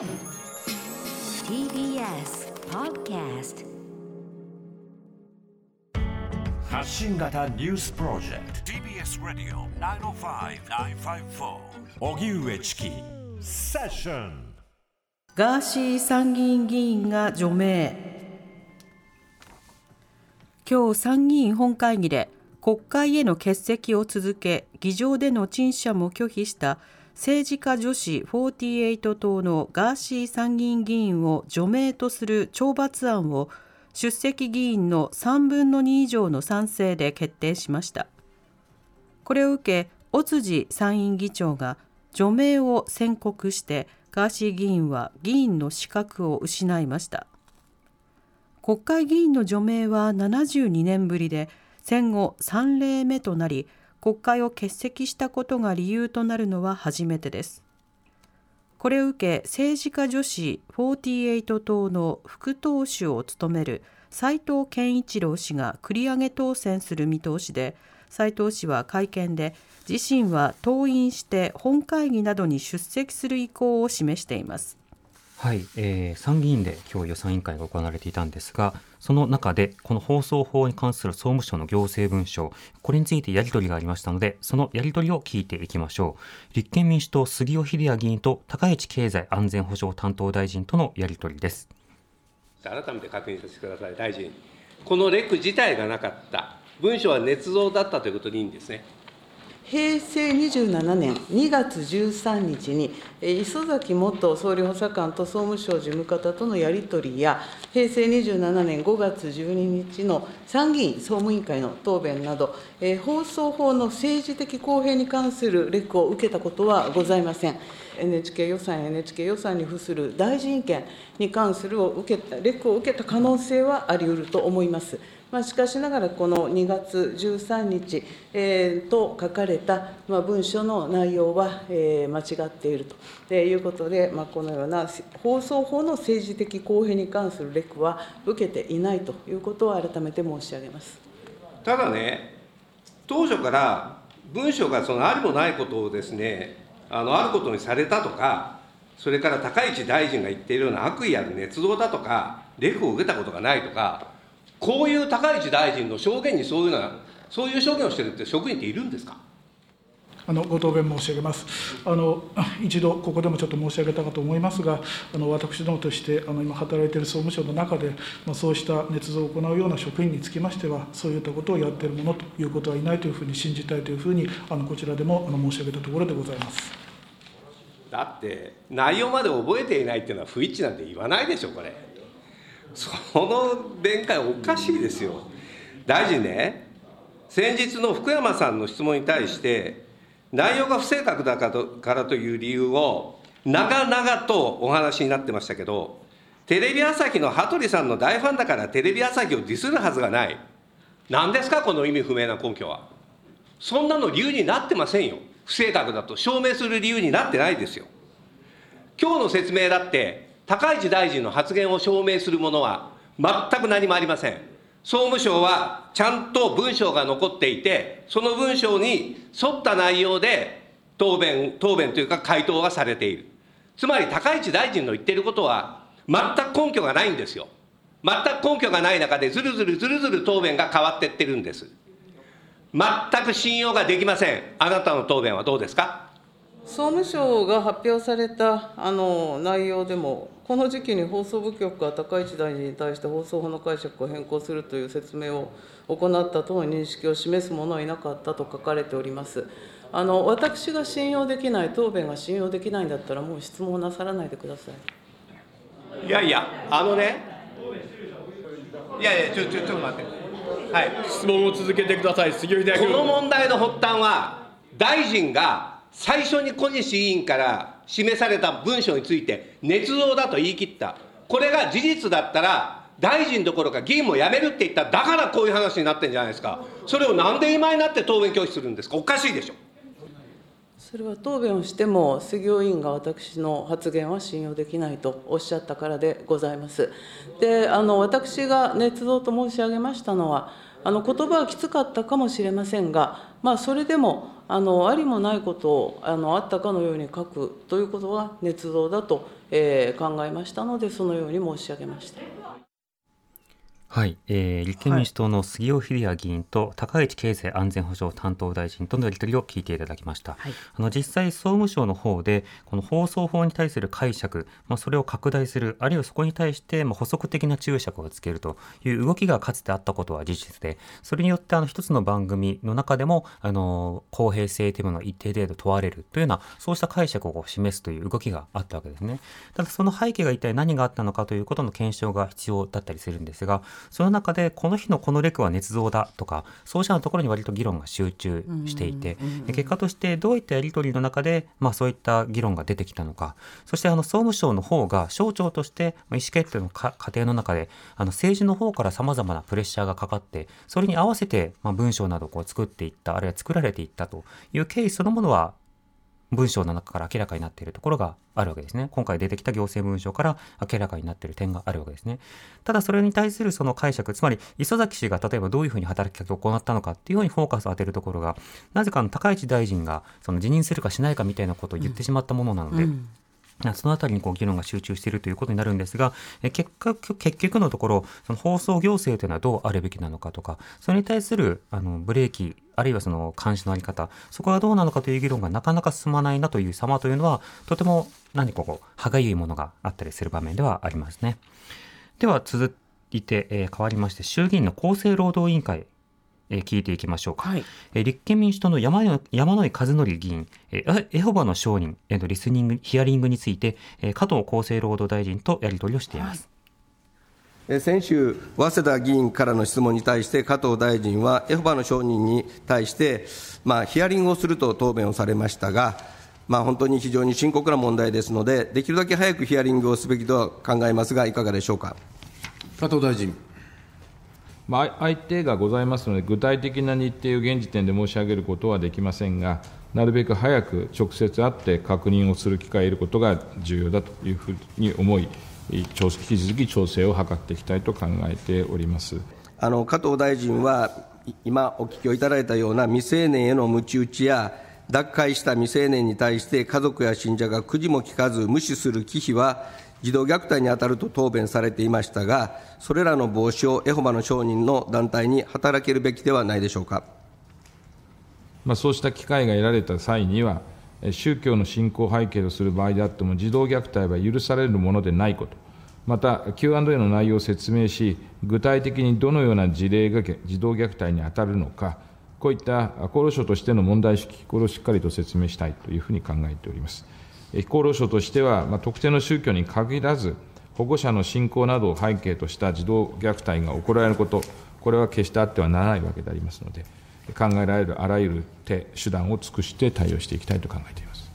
TBS Podcast 発信型ニュースプロジェクト。TBS ラディオ905-954おぎゅうえちきセッション。ガーシー参議院議員が除名。今日参議院本会議で国会への欠席を続け議場での陳謝も拒否した政治家女子48党のガーシー参議院議員を除名とする懲罰案を出席議員の3分の2以上の賛成で決定しました。これを受け尾辻参院議長が除名を宣告してガーシー議員は議員の資格を失いました。国会議員の除名は72年ぶりで戦後3例目となり国会を欠席したことが理由となるのは初めてです。これを受け政治家女子48党の副党首を務める斉藤健一郎氏が繰り上げ当選する見通しで斉藤氏は会見で自身は登院して本会議などに出席する意向を示しています。はい、えー、参議院で今日予算委員会が行われていたんですが、その中でこの放送法に関する総務省の行政文書、これについてやり取りがありましたので、そのやり取りを聞いていきましょう。立憲民主党杉尾秀哉議員と高市経済安全保障担当大臣とのやり取りです。改めて確認させてください、大臣。このレク自体がなかった、文書は捏造だったということでいいんですね。平成27年2月13日に、磯崎元総理補佐官と総務省事務方とのやり取りや、平成27年5月12日の参議院総務委員会の答弁など、放送法の政治的公平に関するレクを受けたことはございません。NHK 予算や NHK 予算に付する大臣権に関するを受けた、レクを受けた可能性はあり得ると思います。まあ、しかしながら、この2月13日、えー、と書かれた、まあ、文書の内容は、えー、間違っていると。いうことで、まあ、このような放送法の政治的公平に関するレクは受けていないと。いうことを改めて申し上げます。ただね、当初から文書がそのありもないことをですね、あのあることにされたとか、それから高市大臣が言っているような悪意ある捏造だとか、レクを受けたことがないとか、こういう高市大臣の証言にそういうな、そういう証言をしてるって職員っているんですか？あのご答弁申し上げます。あの一度、ここでもちょっと申し上げたかと思いますが、あの私どもとしてあの今、働いている総務省の中で、まあ、そうした捏造を行うような職員につきましては、そういったことをやっている者ということはいないというふうに信じたいというふうに、あのこちらでもあの申し上げたところでございますだって、内容まで覚えていないっていうのは、不一致なんて言わないでしょ、これ。その弁解おかしいですよ。大臣ね、先日の福山さんの質問に対して、内容が不正確だからという理由を、長々とお話になってましたけど、テレビ朝日の羽鳥さんの大ファンだからテレビ朝日をディスるはずがない。何ですか、この意味不明な根拠は。そんなの理由になってませんよ。不正確だと証明する理由になってないですよ。今日の説明だって、高市大臣の発言を証明するものは全く何もありません。総務省はちゃんと文章が残っていて、その文章に沿った内容で答弁、答弁というか回答がされている。つまり高市大臣の言っていることは全く根拠がないんですよ。全く根拠がない中でずるずるずるずる答弁が変わっていってるんです。全く信用ができません。あなたの答弁はどうですか？総務省が発表されたあの内容でも、この時期に放送部局が高市大臣に対して放送法の解釈を変更するという説明を行ったとの認識を示す者はいなかったと書かれております。あの私が信用できない、答弁が信用できないんだったら、もう質問なさらないでください。いやいや、あのね、いやいや、ちょちょちょっと待って、はい、質問を続けてください、杉尾秀この問題の発端は、大臣が最初に小西委員から示された文書について、捏造だと言い切った、これが事実だったら、大臣どころか議員も辞めるって言った、だからこういう話になってるんじゃないですか、それをなんで今になって答弁拒否するんですか、おかしいでしょ。それは答弁をしても、杉尾委員が私の発言は信用できないとおっしゃったからでございます。で、あの私が捏造と申し上げましたのは、あの言葉はきつかったかもしれませんが、まあ、それでもあのありもないことをあのあったかのように書くということは捏造だと、えー、考えましたのでそのように申し上げました。はい、えー、立憲民主党の杉尾秀哉議員と高市経済安全保障担当大臣とのやり取りを聞いていただきました、はい、あの実際総務省の方でこの放送法に対する解釈、まあ、それを拡大するあるいはそこに対してまあ補足的な注釈をつけるという動きがかつてあったことは事実でそれによってあの一つの番組の中でもあの公平性というものが一定程度問われるというようなそうした解釈を示すという動きがあったわけですね。ただその背景が一体何があったのかということの検証が必要だったりするんですがその中でこの日のこのレクは捏造だとかそうしたところに割と議論が集中していて、結果としてどういったやり取りの中で、まあ、そういった議論が出てきたのかそしてあの総務省の方が省庁として意思決定の過程の中であの政治の方からさまざまなプレッシャーがかかってそれに合わせて、まあ、文章などをこう作っていったあるいは作られていったという経緯そのものは文章の中から明らかになっているところがあるわけですね。今回出てきた行政文書から明らかになっている点があるわけですね。ただそれに対するその解釈、つまり磯崎氏が例えばどういうふうに働きかけを行ったのかっていうふうにフォーカスを当てるところが、なぜかの高市大臣がその辞任するかしないかみたいなことを言ってしまったものなので、うんうんそのあたりにこう議論が集中しているということになるんですが、結果結局のところ、その放送行政というのはどうあるべきなのかとか、それに対するあのブレーキ、あるいはその監視のあり方、そこがどうなのかという議論がなかなか進まないなという様というのは、とても何かこう、歯がゆいものがあったりする場面ではありますね。では続いて、えー、変わりまして、衆議院の厚生労働委員会えー、聞いていきましょうか、はい、えー、立憲民主党の山山井和則議員、えー、エホバの証人へのリスニングヒアリングについて、えー、加藤厚生労働大臣とやり取りをしています。はい、先週、早稲田議員からの質問に対して、加藤大臣は、エホバの証人に対して、まあ、ヒアリングをすると答弁をされましたが、まあ、本当に非常に深刻な問題ですので、できるだけ早くヒアリングをすべきとは考えますが、いかがでしょうか。加藤大臣。相手がございますので、具体的な日程を現時点で申し上げることはできませんが、なるべく早く直接会って確認をする機会を得ることが重要だというふうに思い、引き続き調整を図っていきたいと考えております。あの加藤大臣は、今お聞きをいただいたような未成年へのむち打ちや、脱会した未成年に対して家族や信者がくじも聞かず無視する忌避は、児童虐待に当たると答弁されていましたが、それらの防止をエホバの証人の団体に働けるべきではないでしょうか。まあ、そうした機会が得られた際には、宗教の信仰背景とする場合であっても、児童虐待は許されるものでないこと、また Q&A の内容を説明し、具体的にどのような事例が児童虐待に当たるのか、こういった厚労省としての問題意識、これをしっかりと説明したいというふうに考えております。厚労省としては、まあ、特定の宗教に限らず、保護者の信仰などを背景とした児童虐待が行われること、これは決してあってはならないわけでありますので、考えられるあらゆる手、手段を尽くして対応していきたいと考えています。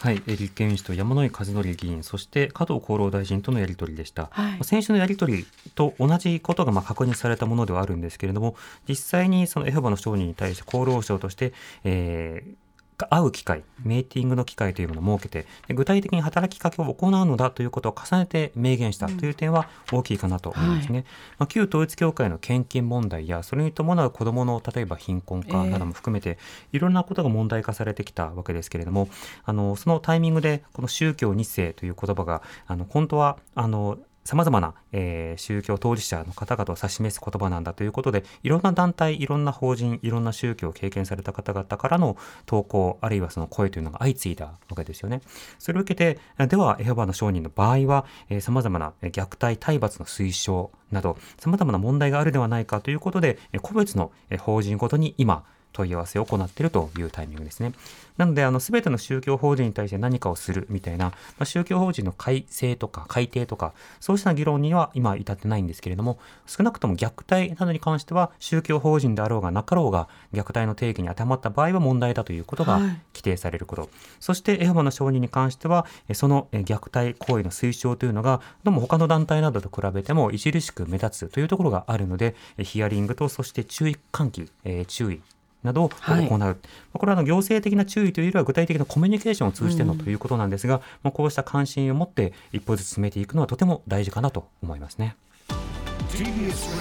はい、立憲民主党山井和則議員、そして加藤厚労大臣とのやり取りでした。はい、先週のやり取りと同じことがまあ確認されたものではあるんですけれども、実際にそのエホバの証人に対して厚労省として、えー、会う機会、メーティングの機会というものを設けて、具体的に働きかけを行うのだということを重ねて明言したという点は大きいかなと思いますね。うんはい、まあ、旧統一教会の献金問題や、それに伴う子どもの例えば貧困化なども含めて、いろんなことが問題化されてきたわけですけれども、あのそのタイミングで、この宗教2世という言葉が、あの本当はあのさまざまな、えー、宗教当事者の方々を指し示す言葉なんだということで、いろんな団体、いろんな法人、いろんな宗教を経験された方々からの投稿、あるいはその声というのが相次いだわけですよね。それを受けて、では、エホバの証人の場合は、えー、様々な虐待、体罰の推奨など、様々な問題があるではないかということで、個別の法人ごとに今、問い合わせを行っているというタイミングですね。なので、あの、すべての宗教法人に対して何かをするみたいな、まあ、宗教法人の改正とか改定とか、そうした議論には今至ってないんですけれども、少なくとも虐待などに関しては、宗教法人であろうがなかろうが、虐待の定義に当てはまった場合は問題だということが規定されること。はい、そして、エホバの証人に関しては、その虐待行為の推奨というのが、どうも他の団体などと比べても著しく目立つというところがあるので、ヒアリングと、そして注意喚起、えー、注意、などを行う、はい、これは行政的な注意というよりは具体的なコミュニケーションを通じてのということなんですが、うん、こうした関心を持って一歩ずつ進めていくのはとても大事かなと思いますね。TBS